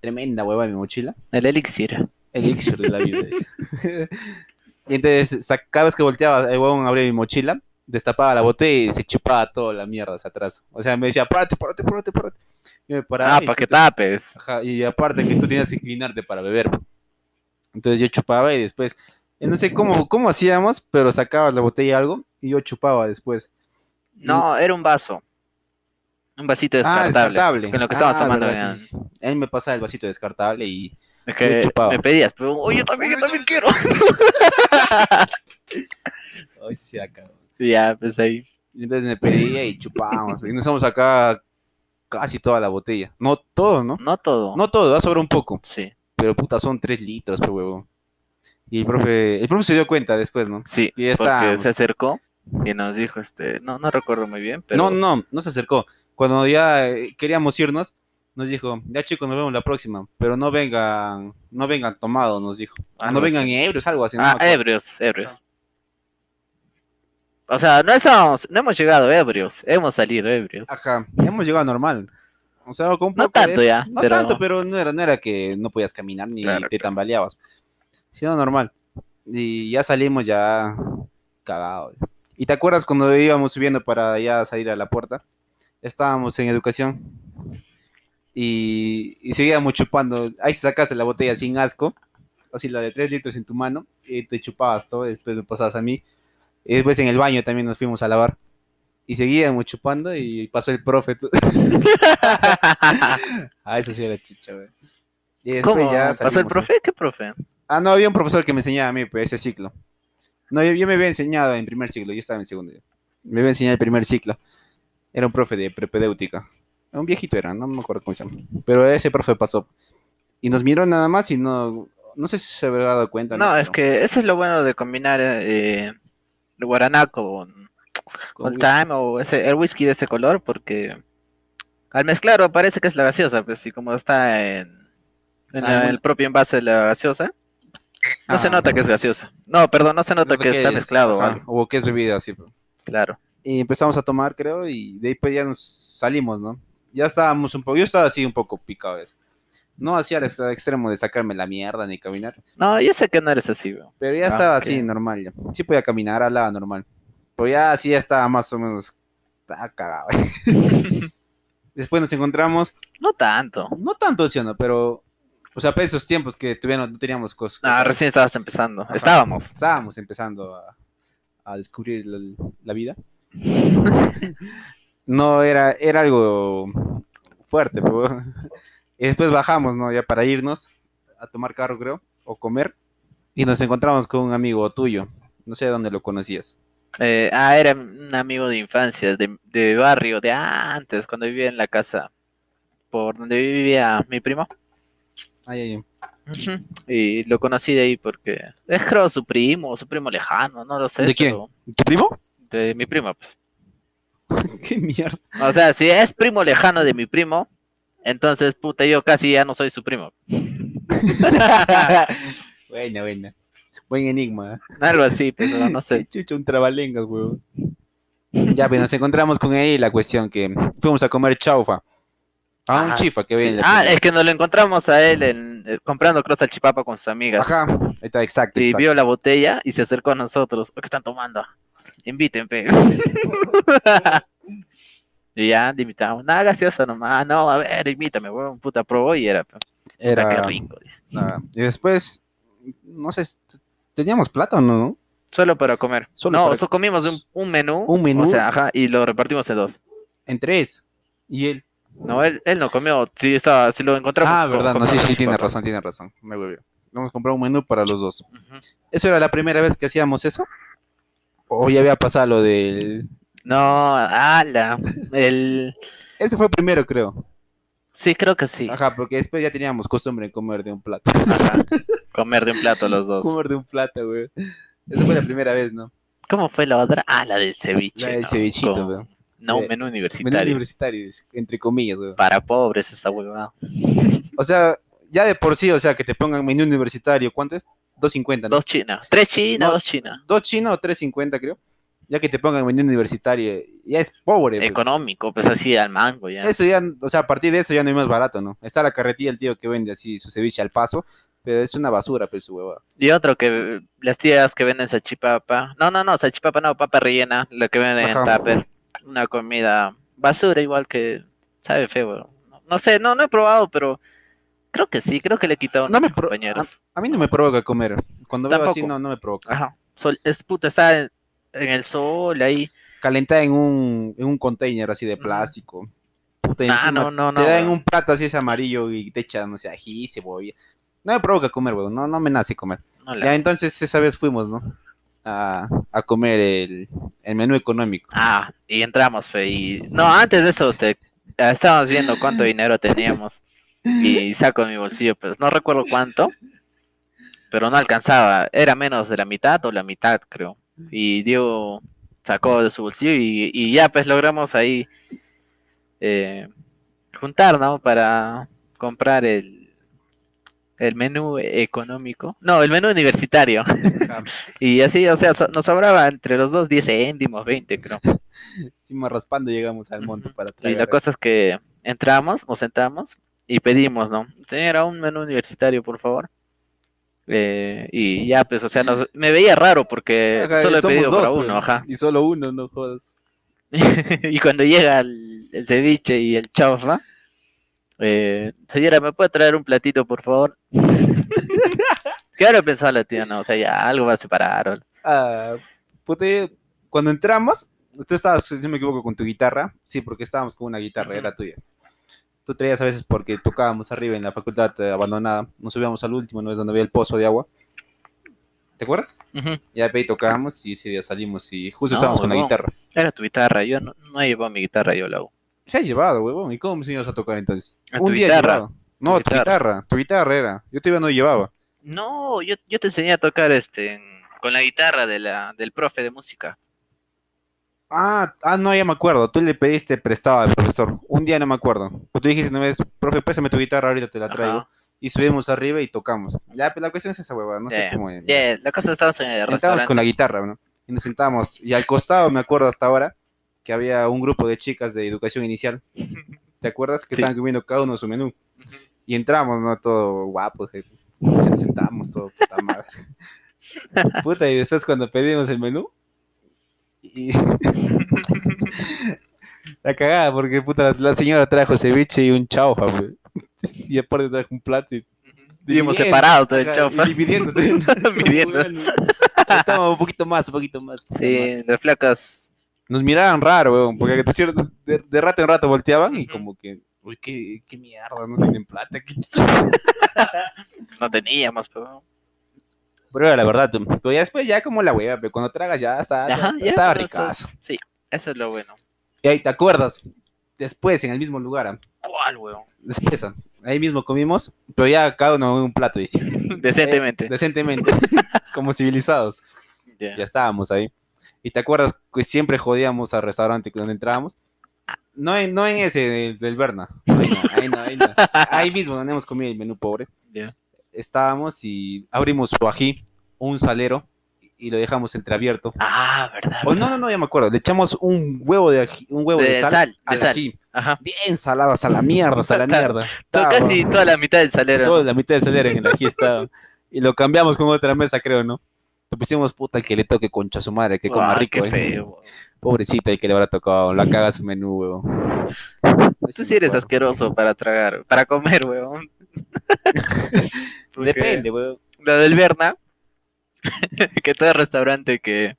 Speaker 2: Tremenda hueva de mi mochila.
Speaker 1: El elixir.
Speaker 2: elixir de la vida. *laughs* y entonces, cada vez que volteaba, el huevón abría mi mochila, destapaba la botella y se chupaba toda la mierda hacia atrás. O sea, me decía, párate, párate, párate, párate. Yo me paraba.
Speaker 1: Ah, para que
Speaker 2: te-
Speaker 1: tapes.
Speaker 2: Ajá, y aparte que tú tenías que inclinarte para beber. Entonces yo chupaba y después, eh, no sé cómo, cómo hacíamos, pero sacabas la botella algo y yo chupaba después.
Speaker 1: No, era un vaso. Un vasito
Speaker 2: Ah,
Speaker 1: descartable.
Speaker 2: descartable.
Speaker 1: Con lo que estábamos
Speaker 2: Ah,
Speaker 1: tomando.
Speaker 2: verdad, sí, me pasaba el vasito descartable y Yo chupaba.
Speaker 1: me pedías, pero oye, yo también, yo también quiero. *laughs*
Speaker 2: Ay, sí,
Speaker 1: ya, pues ahí.
Speaker 2: Entonces me pedía y chupábamos. Y nos vamos acá casi toda la botella. No todo, ¿no?
Speaker 1: No todo.
Speaker 2: No todo, va a sobrar un poco.
Speaker 1: Sí,
Speaker 2: Pero puta, son tres litros, pe huevo. Y el profe, el profe se dio cuenta después, ¿no?
Speaker 1: sí.
Speaker 2: Y
Speaker 1: porque se acercó y nos dijo, este, no, no recuerdo muy bien, pero.
Speaker 2: No, no, no se acercó. Cuando ya eh, queríamos irnos, nos dijo, ya chicos, nos vemos la próxima. Pero no vengan, no vengan tomados, nos dijo.
Speaker 1: Algo
Speaker 2: no vengan ebrios, algo así. no
Speaker 1: Ah, ebrios, ebrios. O sea, no estamos, no hemos llegado ebrios, hemos salido ebrios.
Speaker 2: Ajá, hemos llegado normal. O sea, con un
Speaker 1: No
Speaker 2: de-
Speaker 1: tanto ya,
Speaker 2: No
Speaker 1: pero-
Speaker 2: tanto, pero no era, no era que no podías caminar ni
Speaker 1: Claro,
Speaker 2: te tambaleabas. Sino normal. Y ya salimos ya cagados. ¿Y te acuerdas cuando íbamos subiendo para ya salir a la puerta? Estábamos en educación. Y, y seguíamos chupando. Ahí sacaste la botella sin asco. Así la de 3 litros en tu mano. Y te chupabas todo. y Después me pasabas a mí. Y después en el baño también nos fuimos a lavar. Y seguíamos chupando y pasó el profe. *laughs* Ah, eso sí era chicha, güey. Y
Speaker 1: ¿Cómo?
Speaker 2: ya
Speaker 1: ¿Pasó el profe? ¿Qué profe?
Speaker 2: Ah, no, había un profesor que me enseñaba a mí, pues, ese ciclo. No, yo, yo me había enseñado en primer ciclo, yo estaba en segundo. Me había enseñado el primer ciclo. Era un profe de prepedéutica. Un viejito era, no me acuerdo cómo se llama. Pero ese profe pasó. Y nos miró nada más y no... No sé si se habrá dado cuenta.
Speaker 1: No, es que eso es lo bueno de combinar eh, el guaraná con
Speaker 2: con
Speaker 1: Old Time o ese, el whisky de ese color, porque al mezclarlo parece que es la gaseosa, pues y como está en, en
Speaker 2: Ah,
Speaker 1: la- el propio envase de la gaseosa, no se
Speaker 2: Ah.
Speaker 1: nota que es gaseosa. No, perdón, no se nota que está
Speaker 2: es-
Speaker 1: mezclado.
Speaker 2: ajá. O que es bebida así. pues.
Speaker 1: Claro.
Speaker 2: Y empezamos a tomar, creo, y de ahí pues ya nos salimos, ¿no? Ya estábamos un poco, yo estaba así un poco picado eso. No hacía el extremo de sacarme la mierda ni caminar,
Speaker 1: No, yo sé que no eres así, weón.
Speaker 2: pero ya
Speaker 1: Ah,
Speaker 2: estaba
Speaker 1: ok.
Speaker 2: así, normal ya. Sí podía caminar, hablaba normal. Pero ya así ya estaba más o menos, estaba cagado. *laughs* Después nos encontramos,
Speaker 1: No tanto.
Speaker 2: no tanto, ¿sí o no? Pero, o sea, pues esos tiempos que tuvieron, no teníamos cosas.
Speaker 1: Ah, recién estabas empezando. Estábamos.
Speaker 2: Estábamos empezando a, a descubrir la, la vida. *laughs* no, era, era algo fuerte, pero... Y después bajamos, ¿no? Ya para irnos a tomar carro, creo, o comer. Y nos encontramos con un amigo tuyo. No sé dónde lo conocías.
Speaker 1: Eh, ah, era un amigo de infancia, de, de barrio, de antes, cuando vivía en la casa por donde vivía mi primo.
Speaker 2: Ay, ay, ay.
Speaker 1: Y lo conocí de ahí porque es creo su primo, su primo lejano, no lo sé.
Speaker 2: ¿De quién?
Speaker 1: pero
Speaker 2: ¿Tu primo?
Speaker 1: De mi primo, pues. *laughs*
Speaker 2: ¿Qué mierda?
Speaker 1: O sea, si es primo lejano de mi primo, entonces, puta, yo casi ya no soy su primo. *laughs*
Speaker 2: buena, buena. Buen enigma. ¿eh?
Speaker 1: Algo así, pero no sé. *laughs*
Speaker 2: Chucho, un trabalengas, weón. Ya, pues nos encontramos con él y la cuestión que fuimos a comer chaufa. A un
Speaker 1: Ah,
Speaker 2: chifa que
Speaker 1: Sí.
Speaker 2: viene.
Speaker 1: Ah, es que nos lo encontramos a él en, eh, comprando cross al chipapa con sus amigas.
Speaker 2: Ajá, ahí está, exacto.
Speaker 1: Y
Speaker 2: exacto.
Speaker 1: vio la botella y se acercó a nosotros. ¿Qué están tomando? Inviten, pe. *laughs* y ya, invitamos. Nada gaseosa nomás. No, a ver, invítame, weón. Puta, probó y era. Puta,
Speaker 2: Era,
Speaker 1: qué rico. dice.
Speaker 2: nada. Y después, no sé, ¿teníamos plata o no?
Speaker 1: Solo para comer.
Speaker 2: Solo
Speaker 1: no,
Speaker 2: para-
Speaker 1: comimos un, un menú.
Speaker 2: Un menú.
Speaker 1: O sea, ajá, y lo repartimos en dos.
Speaker 2: En tres. Y él.
Speaker 1: No, él, él no comió. Sí, estaba, si lo encontramos.
Speaker 2: Ah, verdad, no, sí, sí, tiene razón, tiene razón. Me huevió. Vamos a comprar un menú para los dos. ¿Eso era la primera vez que hacíamos eso? ¿O ya había pasado lo del...?
Speaker 1: No, ala. El.
Speaker 2: Ese fue primero, creo.
Speaker 1: Sí, creo que sí.
Speaker 2: Ajá, porque después ya teníamos costumbre en comer de un plato.
Speaker 1: Ajá. *laughs* Comer de un plato los dos.
Speaker 2: comer de un plato, güey. Esa fue la primera vez, ¿no?
Speaker 1: ¿Cómo fue la otra? Ah, la del ceviche.
Speaker 2: La del
Speaker 1: ¿no?
Speaker 2: cevichito,
Speaker 1: Con-
Speaker 2: güey.
Speaker 1: No,
Speaker 2: Eh,
Speaker 1: menú
Speaker 2: Menú
Speaker 1: universitario.
Speaker 2: universitario, entre comillas, güey.
Speaker 1: Para pobres esa huevada.
Speaker 2: O sea, ya de por sí, o sea, que te pongan menú universitario, ¿cuánto es? 2.50, ¿no?
Speaker 1: Dos chinas. Tres chinas,
Speaker 2: No.
Speaker 1: dos chinas.
Speaker 2: Dos chinos o 3.50, creo. Ya que te pongan menú universitario, ya es pobre.
Speaker 1: Económico, pues así al mango ya.
Speaker 2: Eso ya, o sea, a partir de eso ya no hay más barato, ¿no? Está la carretilla el tío que vende así su ceviche al paso, pero es una basura, pues su hueva.
Speaker 1: Y otro que las tías que venden sachipapa. No, no, no, sachipapa no, papa rellena. Lo que venden en tupper. Una comida basura igual que sabe feo. No, no sé, no, no he probado, pero creo que sí, creo que le he quitado
Speaker 2: No me
Speaker 1: compañeros.
Speaker 2: A mí no me provoca comer. Cuando veo así, no, no me provoca.
Speaker 1: Ajá. Sol, es puta, está en, el sol ahí.
Speaker 2: Calentada en un, en un container así de plástico. Puta,
Speaker 1: Ah,
Speaker 2: encima
Speaker 1: no, no,
Speaker 2: te
Speaker 1: no,
Speaker 2: da en
Speaker 1: weón.
Speaker 2: un plato así ese amarillo y te echan, no sé, ají, cebolla. No me provoca comer, weón. No, no me nace comer. Ya,
Speaker 1: la-
Speaker 2: entonces esa vez fuimos, ¿no? A, a comer el, el menú económico.
Speaker 1: Ah, y entramos, fe, y... No, antes de eso, usted, ah, estábamos viendo cuánto *laughs* dinero teníamos. Y saco de mi bolsillo, pues no recuerdo cuánto, pero no alcanzaba. Era menos de la mitad o la mitad, creo. Y Diego sacó de su bolsillo y, y ya, pues logramos ahí eh, juntar, ¿no? Para comprar el, el menú económico. No, el menú universitario. *laughs* Y así, o sea, so- nos sobraba entre los dos 10 céntimos, 20, creo. *laughs*
Speaker 2: Encima raspando llegamos al monte para
Speaker 1: Y
Speaker 2: traer.
Speaker 1: la cosa es que entramos, nos sentamos y pedimos, ¿no? Señora, un menú universitario, por favor. Eh, y ya, pues, o sea, nos- me veía raro porque
Speaker 2: Ajá,
Speaker 1: solo he pedido
Speaker 2: dos,
Speaker 1: para uno, ajá.
Speaker 2: Y solo uno, no jodas. *laughs*
Speaker 1: y cuando llega el, el ceviche y el chaufa, eh, señora, ¿me puede traer un platito, por favor? *laughs* ¿Qué hora pensaba la tía? No, o sea, ya algo va a separar.
Speaker 2: Ah, puta, cuando entramos, tú estabas, si no me equivoco, con tu guitarra. Sí, porque estábamos con una guitarra, era tuya. Tú traías a veces porque tocábamos arriba en la facultad eh, abandonada. Nos subíamos al último, ¿no? Es donde había el pozo de agua. ¿Te acuerdas?
Speaker 1: Ujú.
Speaker 2: Ya de ahí tocábamos y ese día salimos y justo
Speaker 1: No,
Speaker 2: estábamos con la guitarra.
Speaker 1: Era tu guitarra, yo no, no he llevado mi guitarra, yo la hago.
Speaker 2: Se ha llevado, huevón. ¿Y cómo me enseñas a tocar entonces?
Speaker 1: A
Speaker 2: Un
Speaker 1: tu
Speaker 2: día
Speaker 1: guitarra.
Speaker 2: llevado. No,
Speaker 1: Tu
Speaker 2: tu guitarra. Tu guitarra era. Yo todavía no llevaba.
Speaker 1: No, yo, yo te enseñé a tocar este con la guitarra de la, del profe de música.
Speaker 2: Ah, ah, no, ya me acuerdo. Tú le pediste prestado al profesor. Un día no me acuerdo. Pues tú dijiste una vez, profe, préstame tu guitarra, ahorita te la traigo.
Speaker 1: Ajá.
Speaker 2: Y subimos arriba y tocamos. Ya, pero la cuestión es esa huevada, no sé cómo.
Speaker 1: yeah, la cosa estabas en el restaurante.
Speaker 2: con la guitarra, ¿no? Y nos sentamos. Y al costado, me acuerdo hasta ahora, que había un grupo de chicas de educación inicial. ¿Te acuerdas? Que
Speaker 1: Sí.
Speaker 2: estaban comiendo cada uno su menú. Y entramos, ¿no? Todo guapos. eh. Ya nos sentamos, todo puta madre. *laughs* Puta, y después cuando pedimos el menú. Y... *laughs* la cagada, porque puta, la señora trajo ceviche y un chaufa, güey. Y aparte trajo un plato y
Speaker 1: Vivimos
Speaker 2: dividiendo,
Speaker 1: separados todo el chaufa.
Speaker 2: y Dividiendo. *laughs* Toma un poquito más, un poquito más.
Speaker 1: Sí, las flacas.
Speaker 2: Nos miraban raro, weón, porque de, de, rato en rato volteaban y como que, uy, qué, qué mierda, no tienen plata. qué chucha". *laughs*
Speaker 1: No teníamos, pero.
Speaker 2: Pero era la verdad, tú. pero ya después ya como la hueva, pero cuando tragas ya está,
Speaker 1: Ajá, ya.
Speaker 2: ricazo.
Speaker 1: estás- Sí, eso es lo bueno.
Speaker 2: Y ahí, ¿te acuerdas? Después, en el mismo lugar, ah,
Speaker 1: ¿Cuál, weón?
Speaker 2: después, ah, ahí mismo comimos, pero ya cada uno un plato distinto. *laughs*
Speaker 1: Decentemente.
Speaker 2: Eh, decentemente, *laughs* como civilizados.
Speaker 1: Ya.
Speaker 2: ya estábamos ahí. ¿Y te acuerdas que siempre jodíamos al restaurante donde entrábamos? No en, no en ese del, del Berna. Ahí no, ahí no, ahí no. *laughs* Ahí mismo donde hemos comido el menú pobre.
Speaker 1: Ya.
Speaker 2: Estábamos y abrimos su ají, un salero, y lo dejamos entreabierto.
Speaker 1: Ah, verdad.
Speaker 2: O no, no, no, ya me acuerdo. Le echamos un huevo de ají, un huevo de,
Speaker 1: De
Speaker 2: sal,
Speaker 1: sal, de
Speaker 2: al
Speaker 1: sal.
Speaker 2: ají.
Speaker 1: Ajá.
Speaker 2: Bien salado, hasta la mierda, hasta la *laughs* mierda.
Speaker 1: Todo- casi toda la mitad del salero.
Speaker 2: Toda la mitad de salero en el ají estaba. Y lo cambiamos con otra mesa, creo, ¿no? Le pusimos puta el que le toque concha a su madre, que coma
Speaker 1: Ah,
Speaker 2: rico,
Speaker 1: Qué
Speaker 2: eh.
Speaker 1: feo. weón.
Speaker 2: Pobrecita el que le habrá tocado, la caga su menú, weón.
Speaker 1: Tú sí eres asqueroso para tragar, para comer, weón. *laughs* Porque
Speaker 2: Depende, weón.
Speaker 1: La del Berna, *laughs* que todo el restaurante que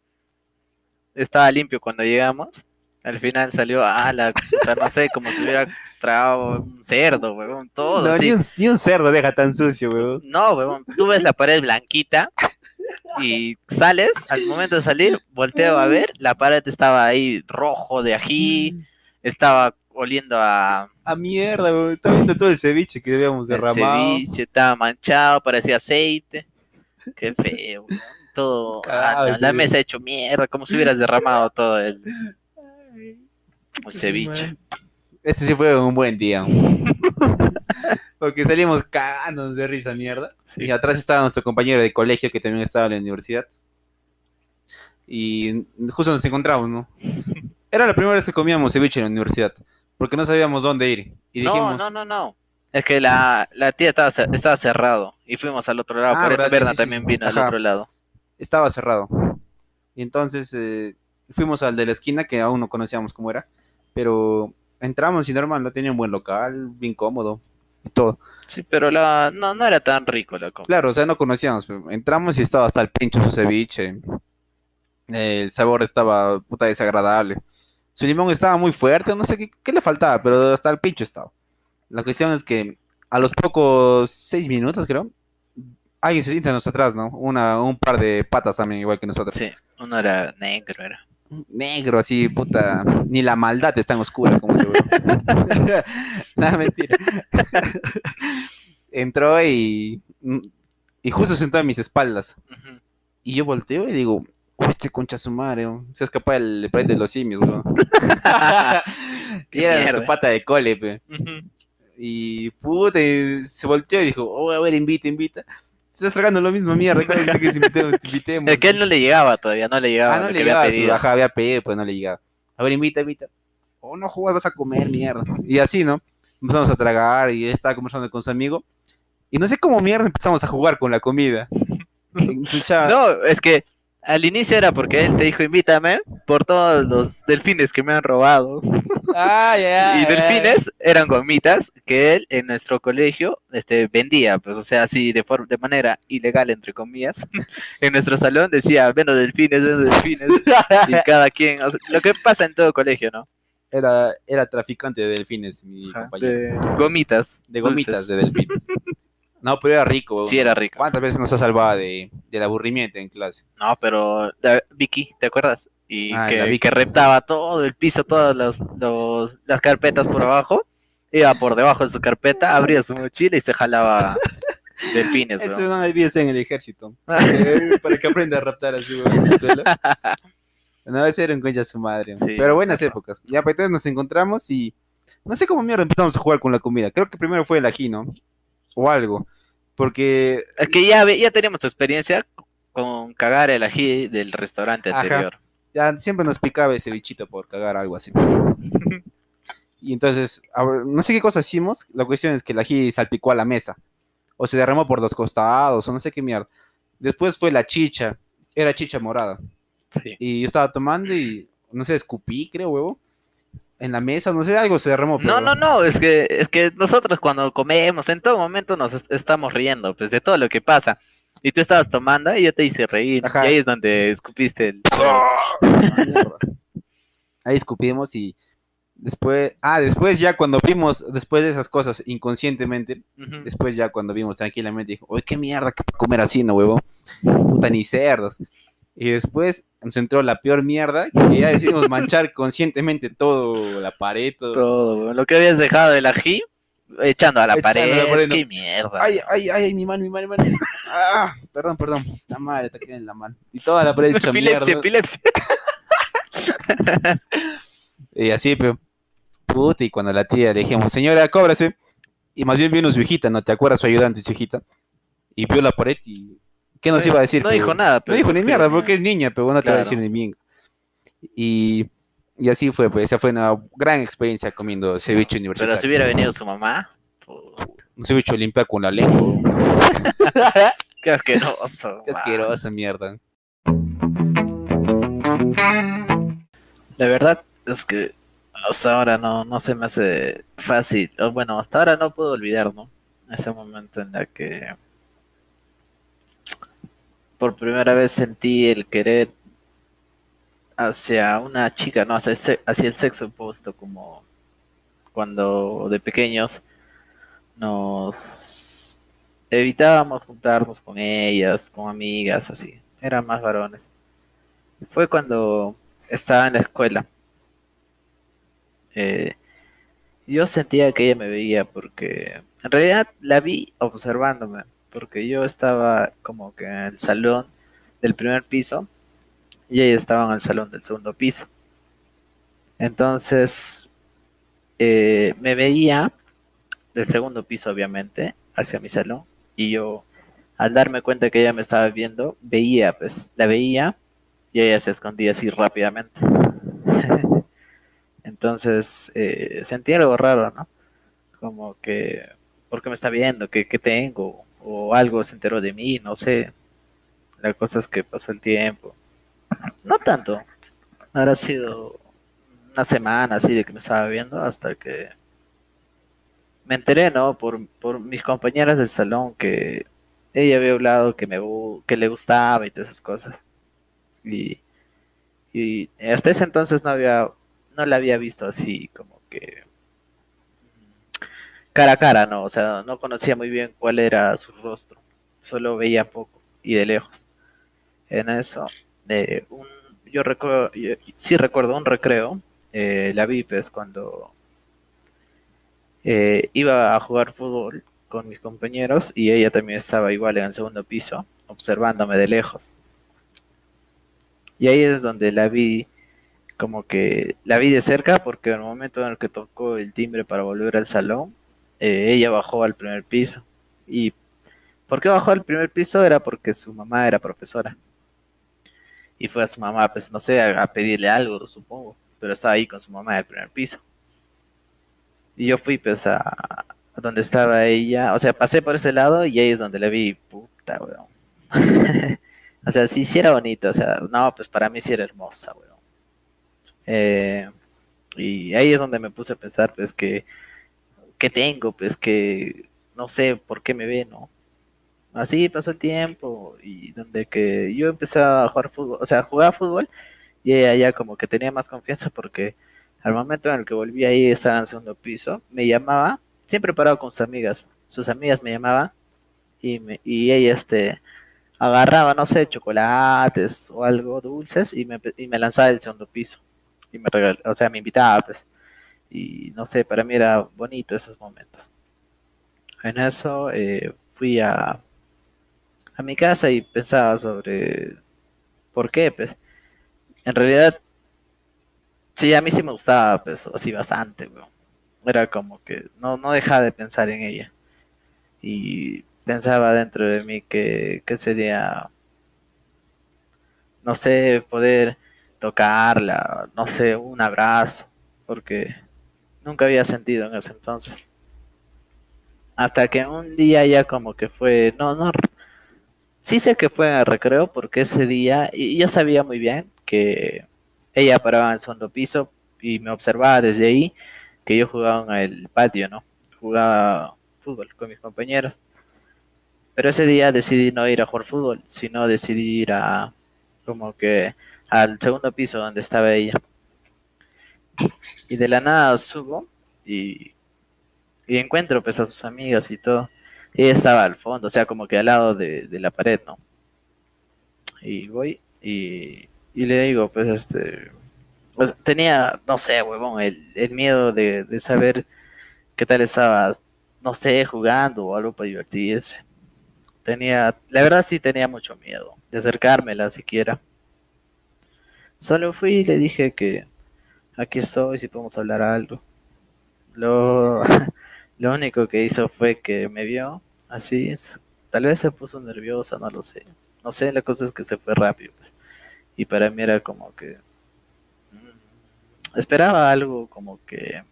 Speaker 1: estaba limpio cuando llegamos, al final salió, ah, la puta, no sé, como si hubiera tragado un cerdo, weón, todo
Speaker 2: No,
Speaker 1: así.
Speaker 2: ni, un, ni un cerdo deja tan sucio, weón.
Speaker 1: No, weón, tú ves la pared blanquita y sales, al momento de salir, volteo a ver, la pared estaba ahí rojo de ají, estaba oliendo a
Speaker 2: A mierda, weón. Está viendo todo el ceviche que habíamos
Speaker 1: el
Speaker 2: derramado.
Speaker 1: ceviche, estaba manchado, parecía aceite. Qué feo, todo. Ah,
Speaker 2: el
Speaker 1: no, la mesa hecho mierda, como si hubieras derramado todo el, *laughs* el ceviche.
Speaker 2: Ese sí fue un buen día. *laughs* Porque salimos cagándonos de risa, mierda. Y atrás estaba nuestro compañero de colegio que también estaba en la universidad. Y justo nos encontramos, ¿no? *laughs* Era la primera vez que comíamos ceviche en la universidad. Porque no sabíamos dónde ir. Y dijimos,
Speaker 1: No, no, no, no. Es que la, la tía estaba, estaba cerrado y fuimos al otro lado.
Speaker 2: Ah,
Speaker 1: por eso Berna
Speaker 2: sí, sí,
Speaker 1: también
Speaker 2: sí.
Speaker 1: vino al
Speaker 2: Ajá.
Speaker 1: otro lado.
Speaker 2: estaba cerrado. Y entonces eh, fuimos al de la esquina, que aún no conocíamos cómo era. Pero entramos y normal, no tenía un buen local, bien cómodo. Y todo.
Speaker 1: Sí, pero la, no, no era tan rico la comida.
Speaker 2: Claro, o sea, no conocíamos. entramos y estaba hasta el pincho su ceviche. El sabor estaba puta desagradable. Su limón estaba muy fuerte, no sé qué, qué le faltaba, pero hasta el pincho estaba. La cuestión es que a los pocos seis minutos, creo, alguien se sienta atrás, ¿no? Una, un par de patas también, igual que nosotros.
Speaker 1: Sí, uno era negro, era.
Speaker 2: Negro, así, puta. Ni la maldad es tan oscura como ese bro. *laughs* Nada, mentira. *laughs* Entró y. Y justo sentó a mis espaldas. Y yo volteo y digo, "Uy, este concha su madre, se escapa el planeta de los simios, bro. *laughs* y era
Speaker 1: mierda.
Speaker 2: su pata de cole, pe. Y puta, y se volteó y dijo, oh, a ver, invita, invita. Se está tragando lo mismo, mierda. ¿cuál es que te invitemos? *laughs* te invitemos?"
Speaker 1: Es que él no le llegaba todavía, no le llegaba
Speaker 2: Ah, no le
Speaker 1: que había
Speaker 2: llegaba, su,
Speaker 1: pedido.
Speaker 2: ajá, había pedido, pues no le llegaba. A ver, invita, invita. Oh, no jugas, vas a comer, mierda. Y así, ¿no? Empezamos a tragar y él estaba conversando con su amigo. Y no sé cómo mierda empezamos a jugar con la comida. *laughs*
Speaker 1: No, es que al inicio era porque él te dijo invítame por todos los delfines que me han robado.
Speaker 2: Ay, ay, *laughs*
Speaker 1: y delfines eran gomitas que él en nuestro colegio este, vendía, pues o sea, así de, forma, de manera ilegal, entre comillas. *laughs* en nuestro salón decía, vendo delfines, vendo delfines. y *laughs* cada quien, o sea, lo que pasa en todo colegio, ¿no?
Speaker 2: Era, era traficante de delfines, mi
Speaker 1: Ajá,
Speaker 2: compañero. De,
Speaker 1: de gomitas.
Speaker 2: gomitas
Speaker 1: dulces.
Speaker 2: de delfines. No, pero era rico.
Speaker 1: Sí, era rico.
Speaker 2: ¿Cuántas veces nos ha salvado de, del aburrimiento en clase?
Speaker 1: No, pero la- Vicky, ¿te acuerdas? Y
Speaker 2: Ah,
Speaker 1: que,
Speaker 2: Vicky.
Speaker 1: que reptaba todo el piso, todas las, los- las carpetas por abajo. Iba por debajo de su carpeta, abría su mochila y se jalaba *laughs* delfines,
Speaker 2: Eso
Speaker 1: bro.
Speaker 2: no ser en el ejército. *laughs* Eh, para que aprenda a raptar así, en el suelo. Una vez era un concha su madre.
Speaker 1: Sí,
Speaker 2: pero buenas
Speaker 1: claro.
Speaker 2: épocas. Ya, pues entonces nos encontramos y no sé cómo mierda empezamos a jugar con la comida. Creo que primero fue el ají, ¿no? O algo. Porque
Speaker 1: Es que ya, ya teníamos experiencia con cagar el ají del restaurante
Speaker 2: Ajá.
Speaker 1: anterior.
Speaker 2: ya siempre nos picaba ese bichito por cagar algo así. *laughs* Y entonces, no sé qué cosa hicimos. La cuestión es que el ají salpicó a la mesa. O se derramó por los costados, o no sé qué mierda. Después fue la chicha. Era chicha morada.
Speaker 1: Sí.
Speaker 2: Y yo estaba tomando y, no sé, escupí, creo, huevo. En la mesa, no sé, algo se derramó.
Speaker 1: No,
Speaker 2: pero-
Speaker 1: no, no, es que, es que nosotros cuando comemos, en todo momento nos est- estamos riendo, pues de todo lo que pasa. Y tú estabas tomando y yo te hice reír.
Speaker 2: Ajá.
Speaker 1: Y ahí es donde escupiste el... *laughs*
Speaker 2: Ah. Ahí escupimos y después, ah, después ya cuando vimos, después de esas cosas inconscientemente, después ya cuando vimos tranquilamente, dijo, oye, qué mierda, que comer así, no, huevo. Puta, ni cerdos. Y después nos entró la peor mierda, que ya decidimos *laughs* manchar conscientemente todo, la pared, todo.
Speaker 1: Todo, lo que habías dejado del ají, echando a la
Speaker 2: Echando a
Speaker 1: pared.
Speaker 2: la pared, no.
Speaker 1: Qué mierda.
Speaker 2: Ay, ay, ay, mi mano, mi mano, mi mano. Ah, perdón, perdón. La madre, te queda en la mano. Y toda la pared hecha
Speaker 1: epilepsia,
Speaker 2: mierda.
Speaker 1: epilepsia. *laughs*
Speaker 2: Y así, pero. Puta, y cuando la tía le dijimos, señora, cóbrase. Y más bien vino su hijita, ¿no? ¿Te acuerdas su ayudante, su hijita? Y vio la pared y. ¿Qué nos
Speaker 1: No-
Speaker 2: iba a decir?
Speaker 1: no dijo nada,
Speaker 2: No
Speaker 1: pero
Speaker 2: dijo ni mierda, porque es niña, pero no te va a decir ni bien. Y. Y así fue, pues esa fue una gran experiencia comiendo ceviche
Speaker 1: Pero
Speaker 2: universitario.
Speaker 1: si hubiera venido su mamá,
Speaker 2: Un ceviche limpiar con la lengua. *laughs*
Speaker 1: qué asqueroso.
Speaker 2: Qué asquerosa mierda.
Speaker 1: La verdad es que hasta ahora no, no se me hace fácil. O bueno, hasta ahora no puedo olvidar, ¿no? Ese momento en la que por primera vez sentí el querer hacia una chica, no, hacia, hacia el sexo opuesto, como cuando de pequeños nos evitábamos juntarnos con ellas, con amigas, así. Eran más varones. Fue cuando estaba en la escuela. Eh, yo sentía que ella me veía porque en realidad la vi observándome, porque yo estaba como que en el salón del primer piso y ella estaba en el salón del segundo piso. Entonces eh, me veía del segundo piso, obviamente, hacia mi salón y yo al darme cuenta que ella me estaba viendo, veía, pues, la veía y ella se escondía así rápidamente. *laughs* Entonces eh, sentí algo raro, ¿no? Como que, ¿por qué me está viendo? ¿Qué, ¿Qué, tengo? O algo se enteró de mí, no sé. La cosa es que pasó el tiempo. No tanto. Ahora ha sido una semana así de que me estaba viendo hasta que me enteré, ¿no? Por, por mis compañeras del salón que ella había hablado que, me, que le gustaba y todas esas cosas. Y, y hasta ese entonces no había, no la había visto así como que cara a cara, ¿no? O sea, no conocía muy bien cuál era su rostro, solo veía poco y de lejos. En eso, de un, yo recuerdo, sí recuerdo un recreo, eh, la vi pues cuando eh, iba a jugar fútbol con mis compañeros y ella también estaba igual en el segundo piso, observándome de lejos. Y ahí es donde la vi, como que la vi de cerca, porque en el momento en el que tocó el timbre para volver al salón, eh, ella bajó al primer piso. ¿Y por qué bajó al primer piso? Era porque su mamá era profesora. Y fue a su mamá, pues no sé, a, pedirle algo, supongo. Pero estaba ahí con su mamá en el primer piso. Y yo fui pues a, donde estaba ella, o sea, pasé por ese lado y ahí es donde la vi, puta, weón. *laughs* o sea, sí, sí era bonita, o sea, no, pues para mí sí era hermosa, weón. Eh, y ahí es donde me puse a pensar, pues, que, ¿qué tengo? Pues que no sé por qué me ve, ¿no? Así pasó el tiempo y donde que yo empecé a jugar fútbol, o sea, jugaba fútbol y ella ya como que tenía más confianza porque al momento en el que volví ahí estaba en segundo piso, me llamaba siempre parado con sus amigas. Sus amigas me llamaban y, me, y ella este, agarraba, no sé, chocolates o algo dulces y me, y me lanzaba del segundo piso. Y me regalaba, o sea, me invitaba, pues. Y no sé, para mí era bonito esos momentos. En eso eh, fui a, a mi casa y pensaba sobre por qué, pues. En realidad, sí, a mí sí me gustaba, pues, así bastante, era como que no, no dejaba de pensar en ella. Y pensaba dentro de mí que, que sería, no sé, poder tocarla, no sé, un abrazo, porque nunca había sentido en ese entonces. Hasta que un día ya como que fue, no, no, sí sé que fue en el recreo porque ese día, y yo sabía muy bien que ella paraba en el segundo piso y me observaba desde ahí que yo jugaba en el patio, ¿no? Jugaba fútbol con mis compañeros. Pero ese día decidí no ir a jugar fútbol, sino decidí ir a como que al segundo piso donde estaba ella. Y de la nada subo y, y encuentro pues a sus amigas y todo. Ella estaba al fondo, o sea, como que al lado de, de la pared, ¿no? Y voy y, y le digo, pues, este, pues, tenía, no sé, huevón, el, el miedo de, de, saber qué tal estabas, no sé, jugando o algo para divertirse. Tenía, la verdad sí tenía mucho miedo de acercármela siquiera. Solo fui y le dije que aquí estoy, si podemos hablar algo. Lo, *laughs* lo único que hizo fue que me vio así, tal vez se puso nerviosa, no lo sé. No sé, la cosa es que se fue rápido. Pues. Y para mí era como que esperaba algo como que,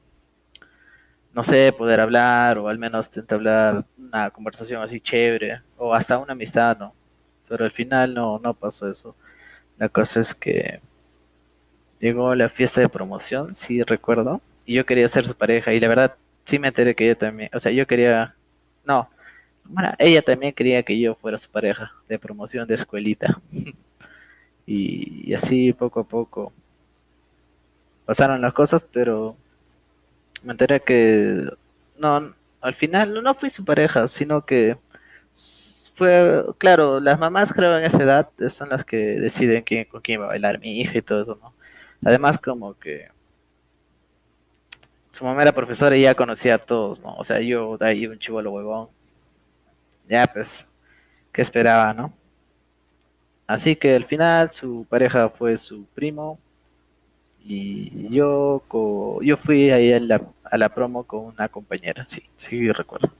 Speaker 1: no sé, poder hablar o al menos entablar una conversación así chévere o hasta una amistad, ¿no? Pero al final no, no pasó eso. La cosa es que llegó la fiesta de promoción, sí recuerdo, y yo quería ser su pareja y la verdad sí me enteré que ella también, o sea, yo quería, no, bueno, ella también quería que yo fuera su pareja de promoción de escuelita. *laughs* y, así poco a poco pasaron las cosas, pero me enteré que no, al final no fui su pareja, sino que fue, claro, las mamás creo en esa edad son las que deciden quién, con quién va a bailar mi hija y todo eso, ¿no? Además como que su mamá era profesora y ya conocía a todos, ¿no? O sea, yo de ahí un chivolo huevón. Ya, pues, ¿qué esperaba, no? Así que al final su pareja fue su primo y yo, yo fui ahí a la, a la promo con una compañera, sí, sí recuerdo.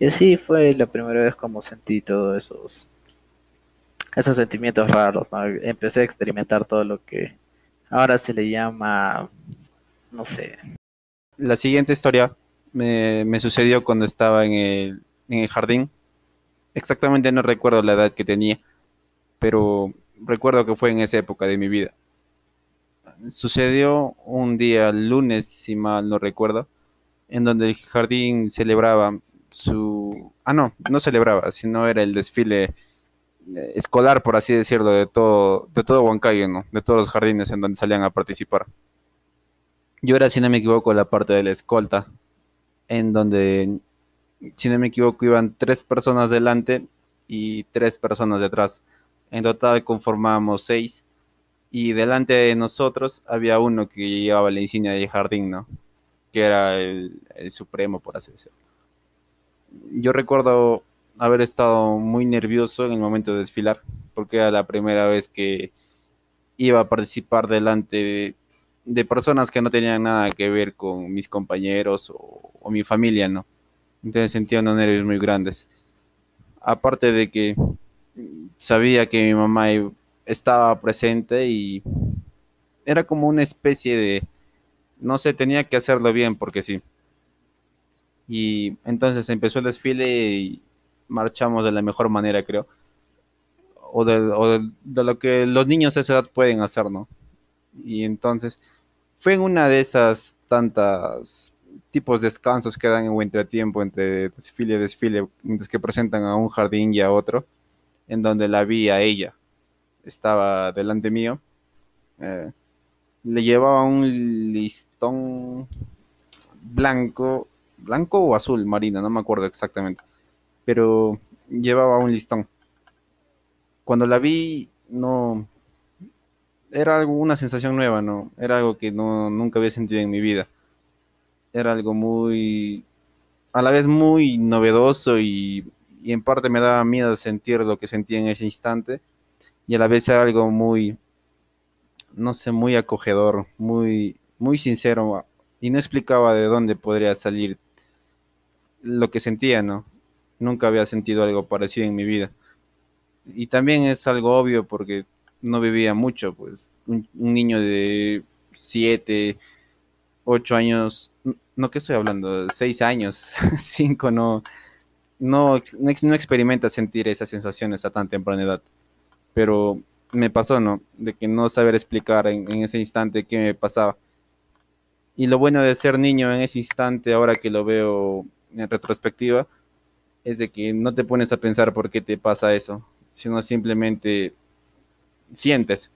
Speaker 1: Y así fue la primera vez como sentí todos esos, esos sentimientos raros, ¿no? Empecé a experimentar todo lo que ahora se le llama, no sé.
Speaker 2: La siguiente historia me, me sucedió cuando estaba en el, en el jardín. Exactamente no recuerdo la edad que tenía, pero recuerdo que fue en esa época de mi vida sucedió un día lunes, si mal no recuerdo, en donde el jardín celebraba su... Ah, no, no celebraba, sino era el desfile escolar, por así decirlo, de todo, de todo Huancayo, ¿no? De todos los jardines en donde salían a participar. Yo era, si no me equivoco, la parte de la escolta, en donde, si no me equivoco, iban tres personas delante y tres personas detrás. En total conformábamos seis y delante de nosotros había uno que llevaba la insignia de jardín, ¿no? Que era el, supremo, por así decirlo. Yo recuerdo haber estado muy nervioso en el momento de desfilar, porque era la primera vez que iba a participar delante de, personas que no tenían nada que ver con mis compañeros o, o mi familia, ¿no? Entonces sentía unos nervios muy grandes. Aparte de que sabía que mi mamá estaba presente y era como una especie de, no sé, tenía que hacerlo bien porque sí. Y entonces empezó el desfile y marchamos de la mejor manera, creo. O de, de, lo que los niños de esa edad pueden hacer, ¿no? Y entonces fue en una de esas tantas tipos de descansos que dan en entretiempo entre desfile y desfile, mientras que presentan a un jardín y a otro, en donde la vi a ella estaba delante mío, eh, le llevaba un listón blanco, blanco o azul marino, no me acuerdo exactamente, pero llevaba un listón. Cuando la vi, no, era algo, una sensación nueva, ¿no? Era algo que no, nunca había sentido en mi vida. Era algo muy, a la vez muy novedoso y, y en parte me daba miedo sentir lo que sentía en ese instante y a la vez era algo muy, no sé, muy acogedor, muy, muy sincero y no explicaba de dónde podría salir lo que sentía, ¿no? Nunca había sentido algo parecido en mi vida. Y también es algo obvio porque no vivía mucho, pues un, niño de 7, 8 años, no, ¿qué estoy hablando? 6 años, *laughs* 5, no, no, no experimenta sentir esas sensaciones a tan temprana edad pero me pasó, ¿no? De que no saber explicar en, ese instante qué me pasaba. Y lo bueno de ser niño en ese instante, ahora que lo veo en retrospectiva, es de que no te pones a pensar por qué te pasa eso, sino simplemente sientes,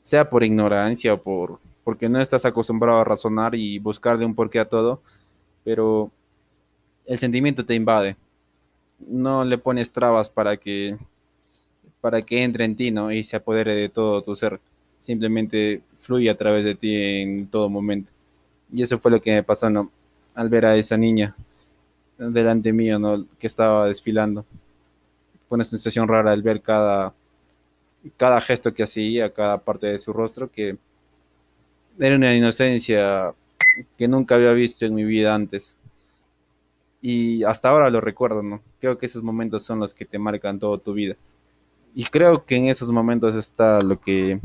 Speaker 2: sea por ignorancia o por porque no estás acostumbrado a razonar y buscarle un porqué a todo, pero el sentimiento te invade. No le pones trabas para que para que entre en ti, ¿no? Y se apodere de todo tu ser. Simplemente fluye a través de ti en todo momento. Y eso fue lo que me pasó, ¿no? Al ver a esa niña delante mío, ¿no? Que estaba desfilando. Fue una sensación rara al ver cada, cada gesto que hacía, cada parte de su rostro, que era una inocencia que nunca había visto en mi vida antes. Y hasta ahora lo recuerdo, ¿no? Creo que esos momentos son los que te marcan toda tu vida. Y creo que en esos momentos está lo que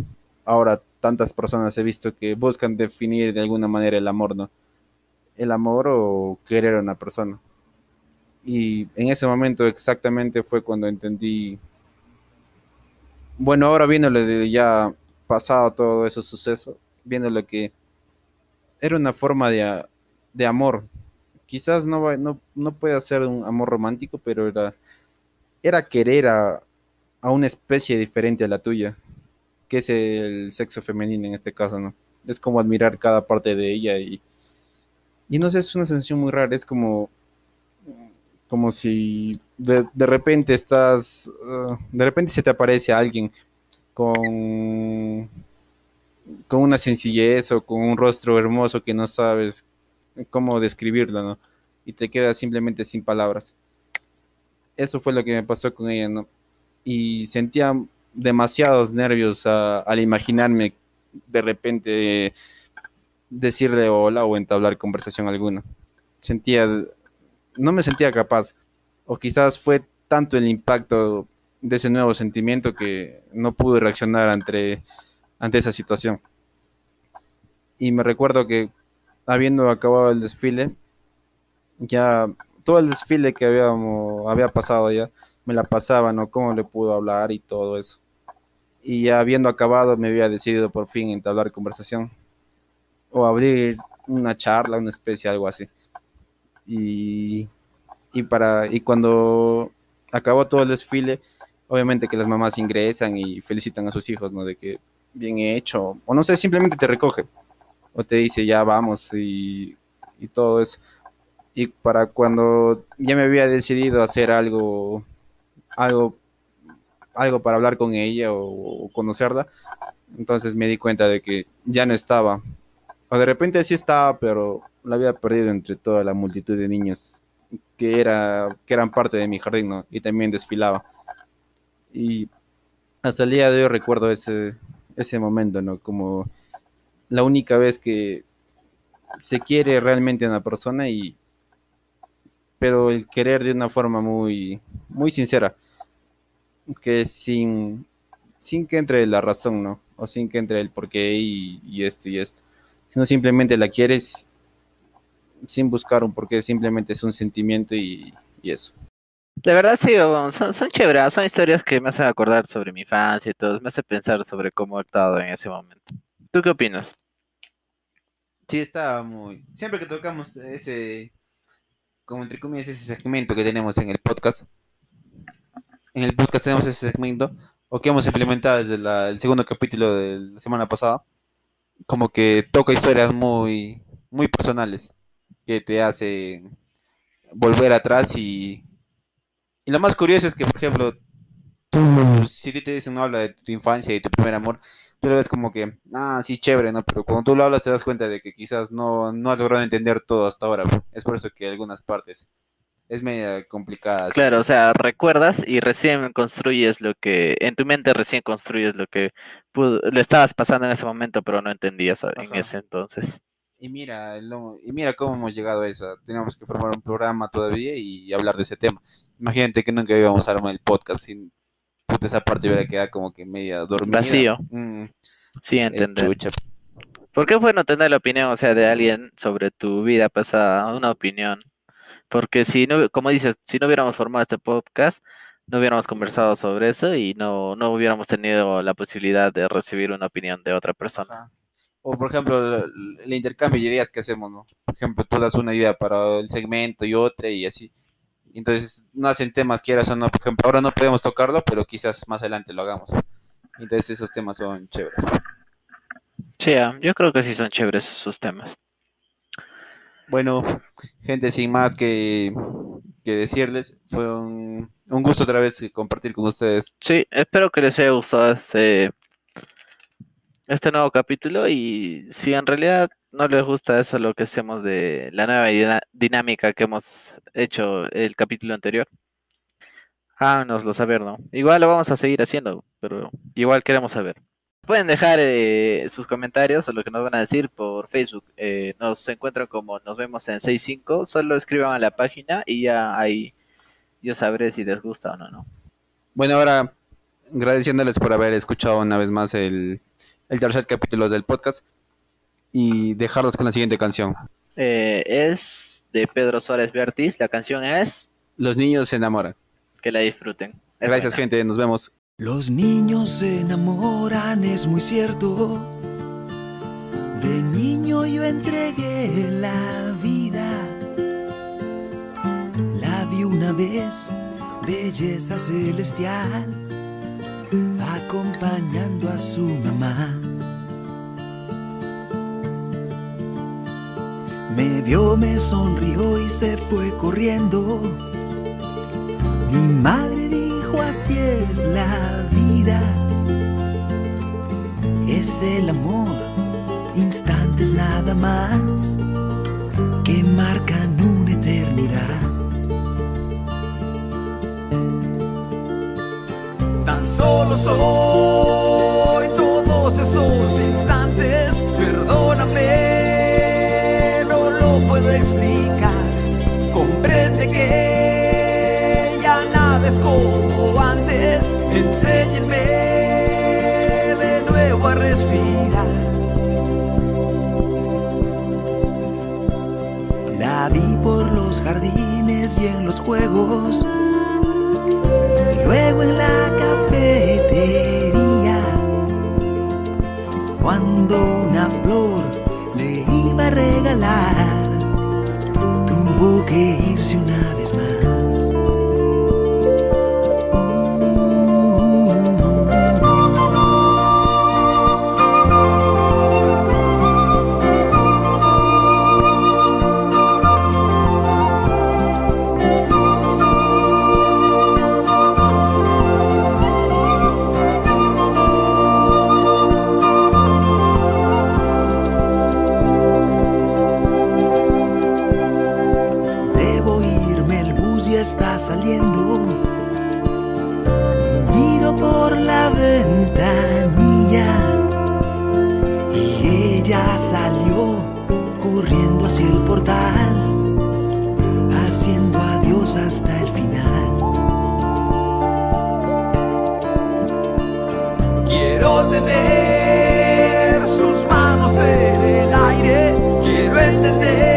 Speaker 2: ahora tantas personas he visto que buscan definir de alguna manera el amor, ¿no? El amor o querer a una persona. Y en ese momento exactamente fue cuando entendí, bueno, ahora viendo lo de ya pasado todo esos sucesos, viendo lo que era una forma de, de amor. Quizás no, no, no pueda ser un amor romántico, pero era, era querer a, a una especie diferente a la tuya, que es el sexo femenino en este caso, ¿no? Es como admirar cada parte de ella y, y no sé, es una sensación muy rara, es como, como si de, repente estás, uh, de repente se te aparece alguien con, con una sencillez o con un rostro hermoso que no sabes cómo describirlo, ¿no? Y te quedas simplemente sin palabras. Eso fue lo que me pasó con ella, ¿no? Y sentía demasiados nervios al imaginarme de repente decirle hola o entablar conversación alguna. Sentía, no me sentía capaz, o quizás fue tanto el impacto de ese nuevo sentimiento que no pude reaccionar ante, ante esa situación. Y me recuerdo que habiendo acabado el desfile, ya todo el desfile que habíamos, había pasado ya, me la pasaba, ¿no? Cómo le pudo hablar y todo eso. Y ya habiendo acabado, me había decidido por fin entablar conversación o abrir una charla, una especie, algo así. Y, y, para, y cuando acabó todo el desfile, obviamente que las mamás ingresan y felicitan a sus hijos, ¿no? De que bien hecho, o no sé, simplemente te recoge, o te dice ya vamos y, y todo eso. Y para cuando ya me había decidido hacer algo, algo, algo para hablar con ella o, o conocerla, entonces me di cuenta de que ya no estaba. O de repente sí estaba, pero la había perdido entre toda la multitud de niños que, era, que eran parte de mi jardín, ¿no? Y también desfilaba. Y hasta el día de hoy recuerdo ese, ese momento, ¿no? Como la única vez que se quiere realmente a una persona y pero el querer de una forma muy muy sincera que sin sin que entre la razón no o sin que entre el porqué y, y esto y esto sino simplemente la quieres sin buscar un porqué simplemente es un sentimiento y, y eso
Speaker 1: de verdad sí, son, son chéveres, son historias que me hacen acordar sobre mi infancia y todo, me hace pensar sobre cómo he estado en ese momento. ¿Tú qué opinas?
Speaker 2: Sí, estaba muy. Siempre que tocamos ese, como entre comillas, ese segmento que tenemos en el podcast, en el podcast tenemos ese segmento, o que hemos implementado desde el segundo capítulo de la semana pasada, como que toca historias muy, muy personales, que te hacen volver atrás y, y lo más curioso es que, por ejemplo, tú, si te dicen no habla de tu infancia y tu primer amor, tú lo ves como que, ah, sí, chévere, ¿no? Pero cuando tú lo hablas te das cuenta de que quizás no, no has logrado entender todo hasta ahora. Es por eso que algunas partes es media complicada.
Speaker 1: Claro, o sea, recuerdas y recién construyes lo que, en tu mente recién construyes lo que le estabas pasando en ese momento, pero no entendías en ese entonces.
Speaker 2: Y mira, y mira cómo hemos llegado a eso. Teníamos que formar un programa todavía y hablar de ese tema. Imagínate que nunca íbamos a armar el podcast sin esa parte hubiera quedado como que media dormida.
Speaker 1: Vacío. Mm. Sí, entender. ¿Por qué fue no tener la opinión, o sea, de alguien sobre tu vida pasada? Una opinión. Porque si no, como dices, si no hubiéramos formado este podcast, no hubiéramos conversado sobre eso y no, no hubiéramos tenido la posibilidad de recibir una opinión de otra persona.
Speaker 2: O por ejemplo, el, intercambio de ideas que hacemos, ¿no? Por ejemplo, tú das una idea para el segmento y otra y así. Entonces, no hacen temas, quieras o no. Por ejemplo, ahora no podemos tocarlo, pero quizás más adelante lo hagamos. Entonces, esos temas son chéveres.
Speaker 1: Sí, ah, yo creo que sí son chéveres esos temas.
Speaker 2: Bueno, gente, sin más que, decirles, fue un, un, gusto otra vez compartir con ustedes.
Speaker 1: Sí, espero que les haya gustado este, este nuevo capítulo y si en realidad no les gusta eso lo que hacemos de la nueva dinámica que hemos hecho el capítulo anterior, háganoslo saber, ¿no? Igual lo vamos a seguir haciendo, pero igual queremos saber. Pueden dejar eh, sus comentarios o lo que nos van a decir por Facebook. Eh, nos encuentran como nos vemos en 65. Solo escriban a la página y ya ahí yo sabré si les gusta o no, ¿no?
Speaker 2: Bueno, ahora agradeciéndoles por haber escuchado una vez más el, el tercer capítulo del podcast y dejarlos con la siguiente canción.
Speaker 1: Eh, es de Pedro Suárez Bertis. La canción es
Speaker 2: Los niños se enamoran.
Speaker 1: Que la disfruten.
Speaker 2: Gracias, gente. Nos vemos.
Speaker 3: Los niños se enamoran, es muy cierto. De niño yo entregué la vida. La vi una vez, belleza celestial, acompañando a su mamá. Me vio, me sonrió y se fue corriendo. Mi madre dijo, así es la vida. Es el amor, instantes nada más, solo soy todos esos instantes, perdóname, no lo puedo explicar. Comprende que ya nada es como antes, enséñenme de nuevo a respirar. La vi por los jardines y en los juegos. Y luego en la Cuando una flor le iba a regalar, tuvo que irse está saliendo. Miro por la ventanilla y ella salió corriendo hacia el portal, haciendo adiós hasta el final. Quiero tener sus manos en el aire, quiero entender